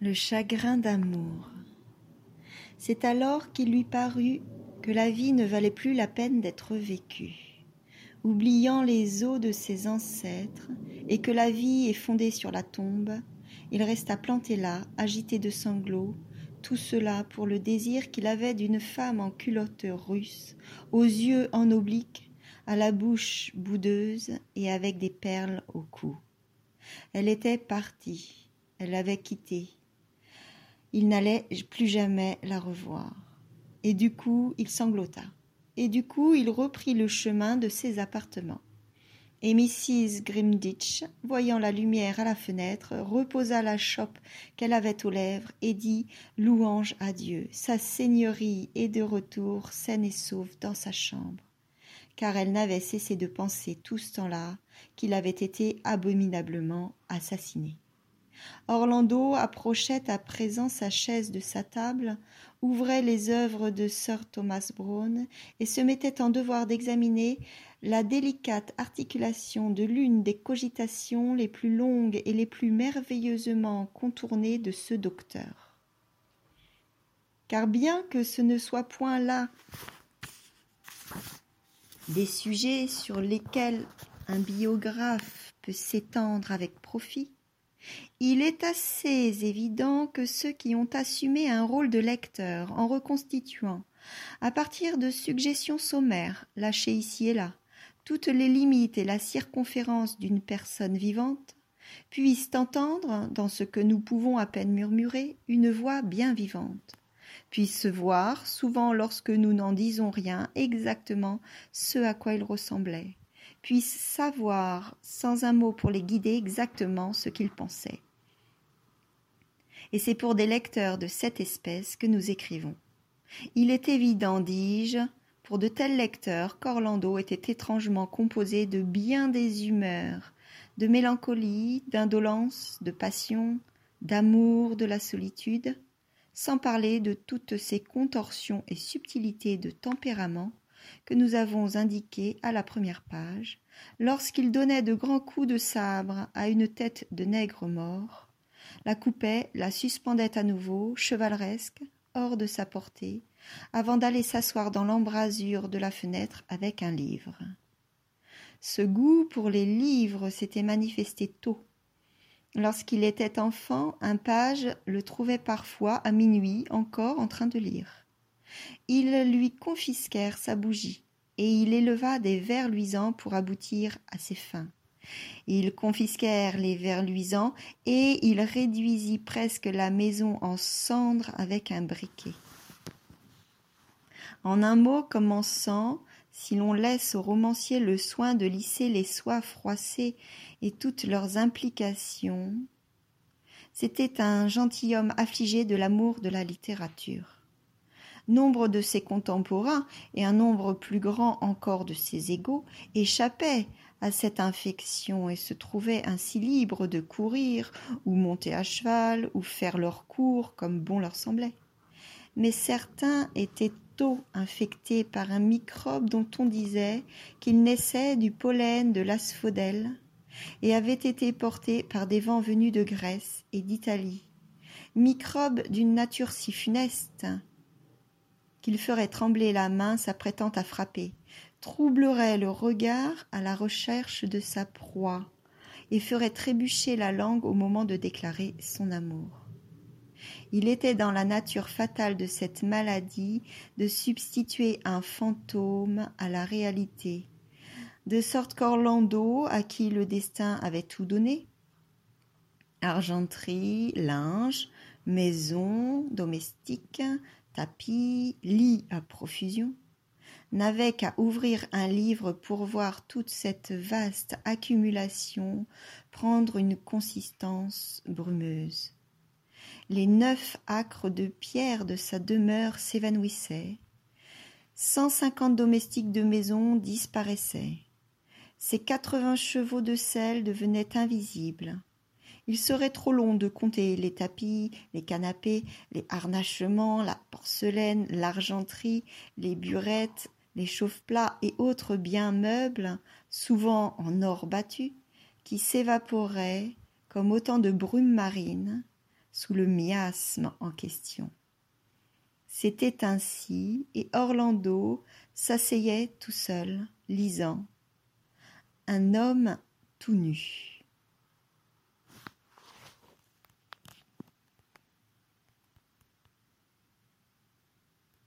le chagrin d'amour. C'est alors qu'il lui parut que la vie ne valait plus la peine d'être vécue. Oubliant les os de ses ancêtres, et que la vie est fondée sur la tombe, il resta planté là, agité de sanglots, tout cela pour le désir qu'il avait d'une femme en culotte russe, aux yeux en oblique, à la bouche boudeuse et avec des perles au cou. Elle était partie, elle l'avait quitté. Il n'allait plus jamais la revoir. Et du coup, il sanglota. Et du coup, il reprit le chemin de ses appartements. Et Mrs. Grimditch, voyant la lumière à la fenêtre, reposa la chope qu'elle avait aux lèvres et dit Louange à Dieu, sa seigneurie est de retour saine et sauve dans sa chambre. Car elle n'avait cessé de penser tout ce temps-là qu'il avait été abominablement assassiné. Orlando approchait à présent sa chaise de sa table, ouvrait les œuvres de sir Thomas Browne et se mettait en devoir d'examiner la délicate articulation de l'une des cogitations les plus longues et les plus merveilleusement contournées de ce docteur. Car bien que ce ne soit point là des sujets sur lesquels un biographe peut s'étendre avec profit, il est assez évident que ceux qui ont assumé un rôle de lecteur en reconstituant, à partir de suggestions sommaires lâchées ici et là, toutes les limites et la circonférence d'une personne vivante, puissent entendre, dans ce que nous pouvons à peine murmurer, une voix bien vivante, puissent voir, souvent lorsque nous n'en disons rien, exactement ce à quoi il ressemblait, puissent savoir, sans un mot pour les guider, exactement ce qu'ils pensaient. Et c'est pour des lecteurs de cette espèce que nous écrivons. Il est évident, dis-je, pour de tels lecteurs qu'Orlando était étrangement composé de bien des humeurs, de mélancolie, d'indolence, de passion, d'amour de la solitude, sans parler de toutes ces contorsions et subtilités de tempérament que nous avons indiquées à la première page, lorsqu'il donnait de grands coups de sabre à une tête de nègre mort, la coupait, la suspendait à nouveau, chevaleresque, hors de sa portée, avant d'aller s'asseoir dans l'embrasure de la fenêtre avec un livre. Ce goût pour les livres s'était manifesté tôt. Lorsqu'il était enfant, un page le trouvait parfois à minuit encore en train de lire. Ils lui confisquèrent sa bougie, et il éleva des vers luisants pour aboutir à ses fins. Ils confisquèrent les vers luisants, et il réduisit presque la maison en cendres avec un briquet. En un mot commençant, si l'on laisse aux romanciers le soin de lisser les soies froissées et toutes leurs implications, c'était un gentilhomme affligé de l'amour de la littérature. Nombre de ses contemporains et un nombre plus grand encore de ses égaux échappaient à cette infection et se trouvaient ainsi libres de courir ou monter à cheval ou faire leur cours comme bon leur semblait. Mais certains étaient tôt infectés par un microbe dont on disait qu'il naissait du pollen de l'asphodèle et avait été porté par des vents venus de Grèce et d'Italie, microbe d'une nature si funeste ferait trembler la main s'apprêtant à frapper, troublerait le regard à la recherche de sa proie, et ferait trébucher la langue au moment de déclarer son amour. Il était dans la nature fatale de cette maladie de substituer un fantôme à la réalité, de sorte qu'Orlando, à qui le destin avait tout donné, argenterie, linge, maison, domestique, tapis, lit à profusion, n'avait qu'à ouvrir un livre pour voir toute cette vaste accumulation prendre une consistance brumeuse. Les neuf acres de pierre de sa demeure s'évanouissaient. Cent cinquante domestiques de maison disparaissaient. Ses quatre-vingts chevaux de sel devenaient invisibles. Il serait trop long de compter les tapis, les canapés, les harnachements, la porcelaine, l'argenterie, les burettes, les chauffe-plats et autres biens meubles, souvent en or battu, qui s'évaporaient comme autant de brumes marines, sous le miasme en question. C'était ainsi, et Orlando s'asseyait tout seul, lisant. Un homme tout nu.